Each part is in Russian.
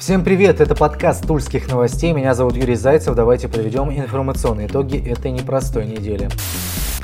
Всем привет, это подкаст Тульских новостей, меня зовут Юрий Зайцев, давайте подведем информационные итоги этой непростой недели.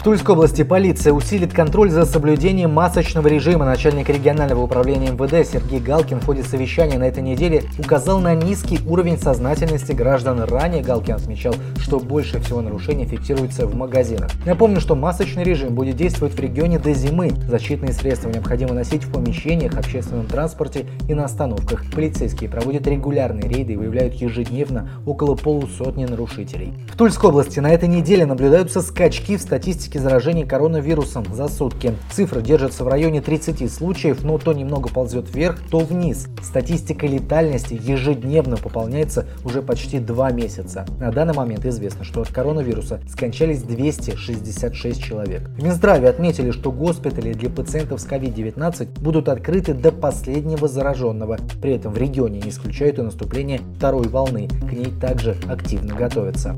Тульской области полиция усилит контроль за соблюдением масочного режима. Начальник регионального управления МВД Сергей Галкин в ходе совещания на этой неделе указал на низкий уровень сознательности граждан. Ранее Галкин отмечал, что больше всего нарушений фиксируется в магазинах. Напомню, что масочный режим будет действовать в регионе до зимы. Защитные средства необходимо носить в помещениях, общественном транспорте и на остановках. Полицейские проводят регулярные рейды и выявляют ежедневно около полусотни нарушителей. В Тульской области на этой неделе наблюдаются скачки в статистике статистики заражений коронавирусом за сутки. Цифры держатся в районе 30 случаев, но то немного ползет вверх, то вниз. Статистика летальности ежедневно пополняется уже почти два месяца. На данный момент известно, что от коронавируса скончались 266 человек. В Минздраве отметили, что госпитали для пациентов с COVID-19 будут открыты до последнего зараженного. При этом в регионе не исключают и наступление второй волны. К ней также активно готовятся.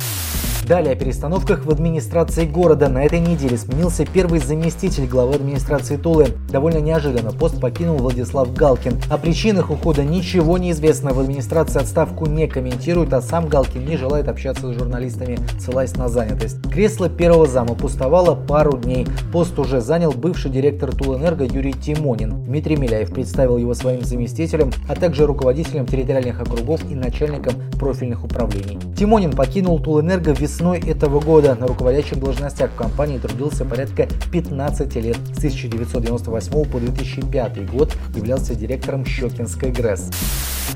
Далее о перестановках в администрации города. На этой неделе сменился первый заместитель главы администрации Тулы. Довольно неожиданно пост покинул Владислав Галкин. О причинах ухода ничего не известно. В администрации отставку не комментируют, а сам Галкин не желает общаться с журналистами, ссылаясь на занятость. Кресло первого зама пустовало пару дней. Пост уже занял бывший директор Тулэнерго Юрий Тимонин. Дмитрий Миляев представил его своим заместителем, а также руководителем территориальных округов и начальником профильных управлений. Тимонин покинул Тулэнерго весной Весной этого года на руководящих должностях в компании трудился порядка 15 лет. С 1998 по 2005 год являлся директором Щекинской ГРЭС.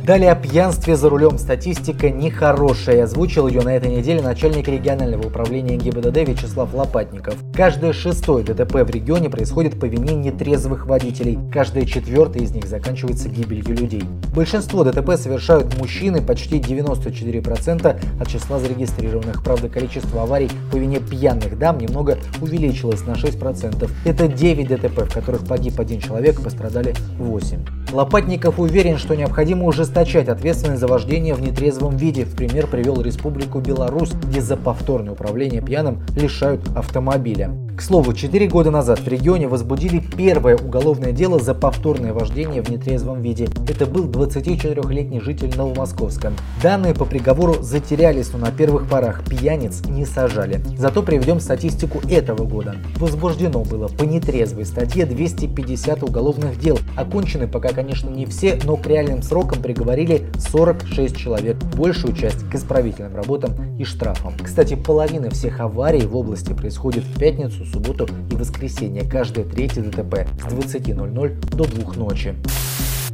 Далее о пьянстве за рулем. Статистика нехорошая. Озвучил ее на этой неделе начальник регионального управления ГИБДД Вячеслав Лопатников. Каждое шестое ДТП в регионе происходит по вине нетрезвых водителей. Каждое четвертое из них заканчивается гибелью людей. Большинство ДТП совершают мужчины, почти 94% от числа зарегистрированных. Правда, количество аварий по вине пьяных дам немного увеличилось на 6%. Это 9 ДТП, в которых погиб один человек, пострадали 8. Лопатников уверен, что необходимо ужесточать ответственность за вождение в нетрезвом виде. В пример привел Республику Беларусь, где за повторное управление пьяным лишают автомобиля. К слову, 4 года назад в регионе возбудили первое уголовное дело за повторное вождение в нетрезвом виде. Это был 24-летний житель Новомосковска. Данные по приговору затерялись, но на первых порах пьяниц не сажали. Зато приведем статистику этого года. Возбуждено было по нетрезвой статье 250 уголовных дел. Окончены пока, конечно, не все, но к реальным срокам приговорили 46 человек. Большую часть к исправительным работам и штрафам. Кстати, половина всех аварий в области происходит в пятницу, субботу и воскресенье. Каждое третье ДТП с 20.00 до 2 ночи.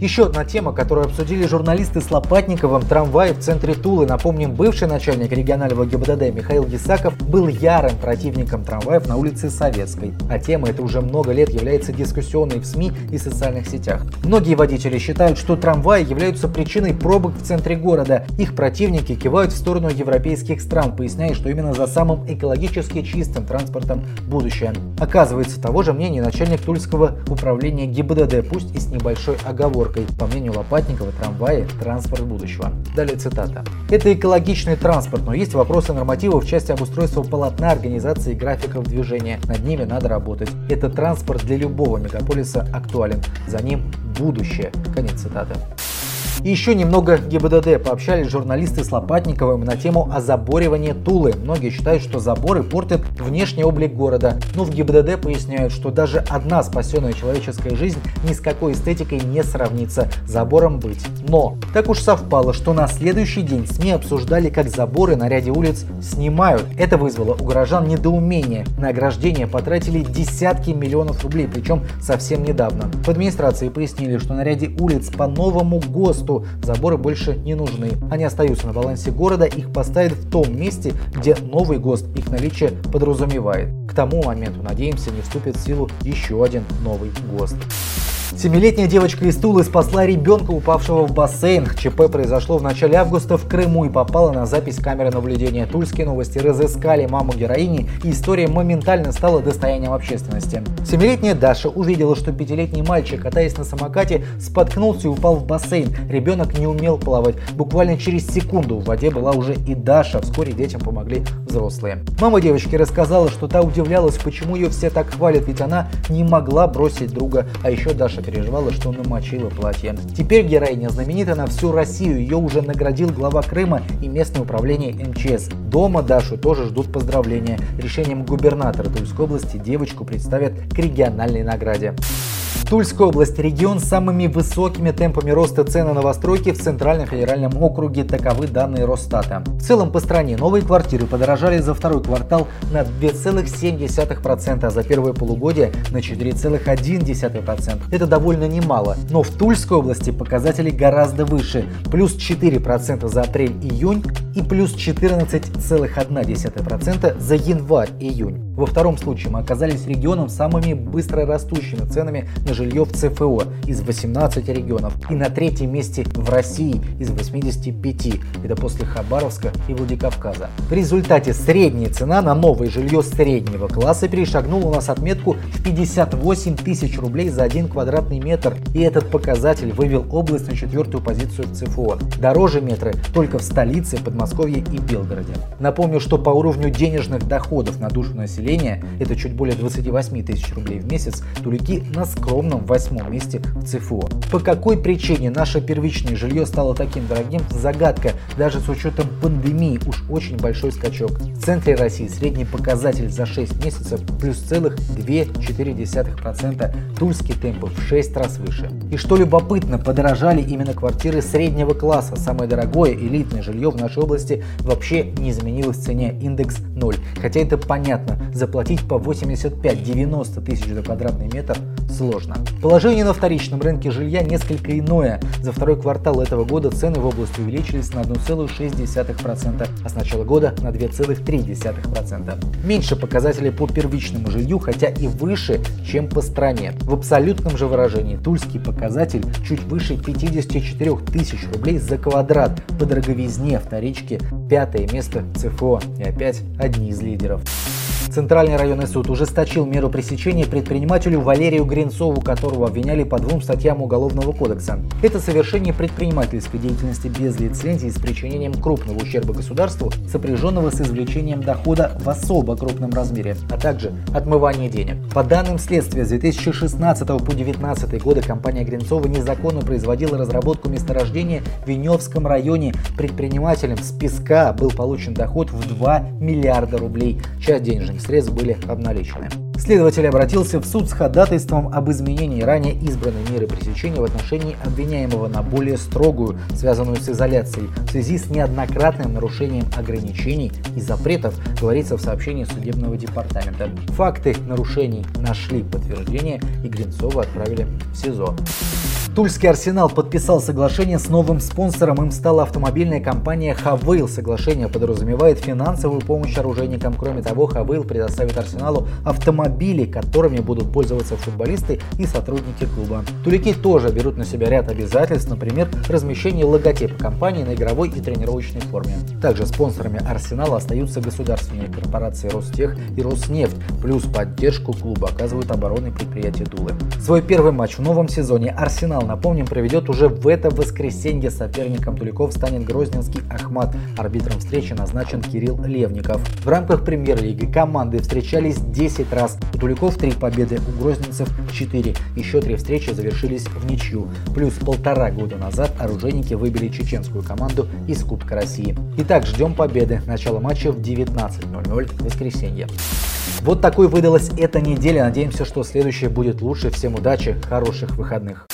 Еще одна тема, которую обсудили журналисты с Лопатниковым, трамвай в центре Тулы. Напомним, бывший начальник регионального ГИБДД Михаил Гисаков был ярым противником трамваев на улице Советской. А тема эта уже много лет является дискуссионной в СМИ и социальных сетях. Многие водители считают, что трамваи являются причиной пробок в центре города. Их противники кивают в сторону европейских стран, поясняя, что именно за самым экологически чистым транспортом будущее. Оказывается, того же мнения начальник Тульского управления ГИБДД, пусть и с небольшой оговоркой оговоркой. По мнению Лопатникова, трамваи – транспорт будущего. Далее цитата. Это экологичный транспорт, но есть вопросы нормативов в части обустройства полотна, организации графиков движения. Над ними надо работать. Это транспорт для любого мегаполиса актуален. За ним будущее. Конец цитаты. И еще немного ГИБДД. Пообщались журналисты с Лопатниковым на тему озаборивания Тулы. Многие считают, что заборы портят внешний облик города. Но в ГИБДД поясняют, что даже одна спасенная человеческая жизнь ни с какой эстетикой не сравнится. Забором быть. Но так уж совпало, что на следующий день СМИ обсуждали, как заборы на ряде улиц снимают. Это вызвало у горожан недоумение. На ограждение потратили десятки миллионов рублей, причем совсем недавно. В администрации пояснили, что на ряде улиц по новому ГОСТу что заборы больше не нужны. Они остаются на балансе города, их поставят в том месте, где новый ГОСТ их наличие подразумевает. К тому моменту, надеемся, не вступит в силу еще один новый ГОСТ. Семилетняя девочка из Тулы спасла ребенка, упавшего в бассейн. ЧП произошло в начале августа в Крыму и попало на запись камеры наблюдения. Тульские новости разыскали маму героини, и история моментально стала достоянием общественности. Семилетняя Даша увидела, что пятилетний мальчик, катаясь на самокате, споткнулся и упал в бассейн. Ребенок не умел плавать. Буквально через секунду в воде была уже и Даша. Вскоре детям помогли взрослые. Мама девочки рассказала, что та удивлялась, почему ее все так хвалят, ведь она не могла бросить друга, а еще Даша переживала, что намочила платье. Теперь героиня знаменита на всю Россию, ее уже наградил глава Крыма и местное управление МЧС. Дома Дашу тоже ждут поздравления. Решением губернатора Тульской области девочку представят к региональной награде. Тульская область – регион с самыми высокими темпами роста цен на новостройки в Центральном федеральном округе, таковы данные Росстата. В целом по стране новые квартиры подорожали за второй квартал на 2,7%, а за первое полугодие на 4,1%. Это довольно немало, но в Тульской области показатели гораздо выше – плюс 4% за апрель-июнь и плюс 14,1% за январь-июнь. Во втором случае мы оказались регионом с самыми быстро растущими ценами на жилье в ЦФО из 18 регионов и на третьем месте в России из 85. Это после Хабаровска и Владикавказа. В результате средняя цена на новое жилье среднего класса перешагнула у нас отметку в 58 тысяч рублей за один квадратный метр. И этот показатель вывел область на четвертую позицию в ЦФО. Дороже метры только в столице, Подмосковье и Белгороде. Напомню, что по уровню денежных доходов на душу населения населения, это чуть более 28 тысяч рублей в месяц, тулики на скромном восьмом месте в ЦФО. По какой причине наше первичное жилье стало таким дорогим, загадка, даже с учетом пандемии уж очень большой скачок. В центре России средний показатель за 6 месяцев плюс целых 2,4%, тульские темпы в 6 раз выше. И что любопытно, подорожали именно квартиры среднего класса. Самое дорогое элитное жилье в нашей области вообще не изменилось в цене, индекс 0. Хотя это понятно, заплатить по 85-90 тысяч за квадратный метр сложно. Положение на вторичном рынке жилья несколько иное. За второй квартал этого года цены в области увеличились на 1,6%, а с начала года на 2,3%. Меньше показателей по первичному жилью, хотя и выше, чем по стране. В абсолютном же выражении тульский показатель чуть выше 54 тысяч рублей за квадрат по дороговизне вторички пятое место ЦФО и опять одни из лидеров. Центральный районный суд ужесточил меру пресечения предпринимателю Валерию Гринцову, которого обвиняли по двум статьям Уголовного кодекса. Это совершение предпринимательской деятельности без лицензии с причинением крупного ущерба государству, сопряженного с извлечением дохода в особо крупном размере, а также отмывание денег. По данным следствия, с 2016 по 2019 годы компания Гринцова незаконно производила разработку месторождения в Веневском районе. Предпринимателем с песка был получен доход в 2 миллиарда рублей. Часть денежных денежных средств были обналичены. Следователь обратился в суд с ходатайством об изменении ранее избранной меры пресечения в отношении обвиняемого на более строгую, связанную с изоляцией, в связи с неоднократным нарушением ограничений и запретов, говорится в сообщении судебного департамента. Факты нарушений нашли подтверждение и Гринцова отправили в СИЗО. Тульский Арсенал подписал соглашение с новым спонсором. Им стала автомобильная компания Хавейл. Соглашение подразумевает финансовую помощь оружейникам. Кроме того, Хавейл предоставит Арсеналу автомобили, которыми будут пользоваться футболисты и сотрудники клуба. Тулики тоже берут на себя ряд обязательств, например, размещение логотипа компании на игровой и тренировочной форме. Также спонсорами Арсенала остаются государственные корпорации Ростех и Роснефть, плюс поддержку клуба оказывают оборонные предприятия Тулы. Свой первый матч в новом сезоне Арсенал напомним, проведет уже в это воскресенье. Соперником Туликов станет Грозненский Ахмат. Арбитром встречи назначен Кирилл Левников. В рамках премьер-лиги команды встречались 10 раз. У Туликов 3 победы, у Грозненцев 4. Еще три встречи завершились в ничью. Плюс полтора года назад оружейники выбили чеченскую команду из Кубка России. Итак, ждем победы. Начало матча в 19.00 в воскресенье. Вот такой выдалась эта неделя. Надеемся, что следующая будет лучше. Всем удачи, хороших выходных.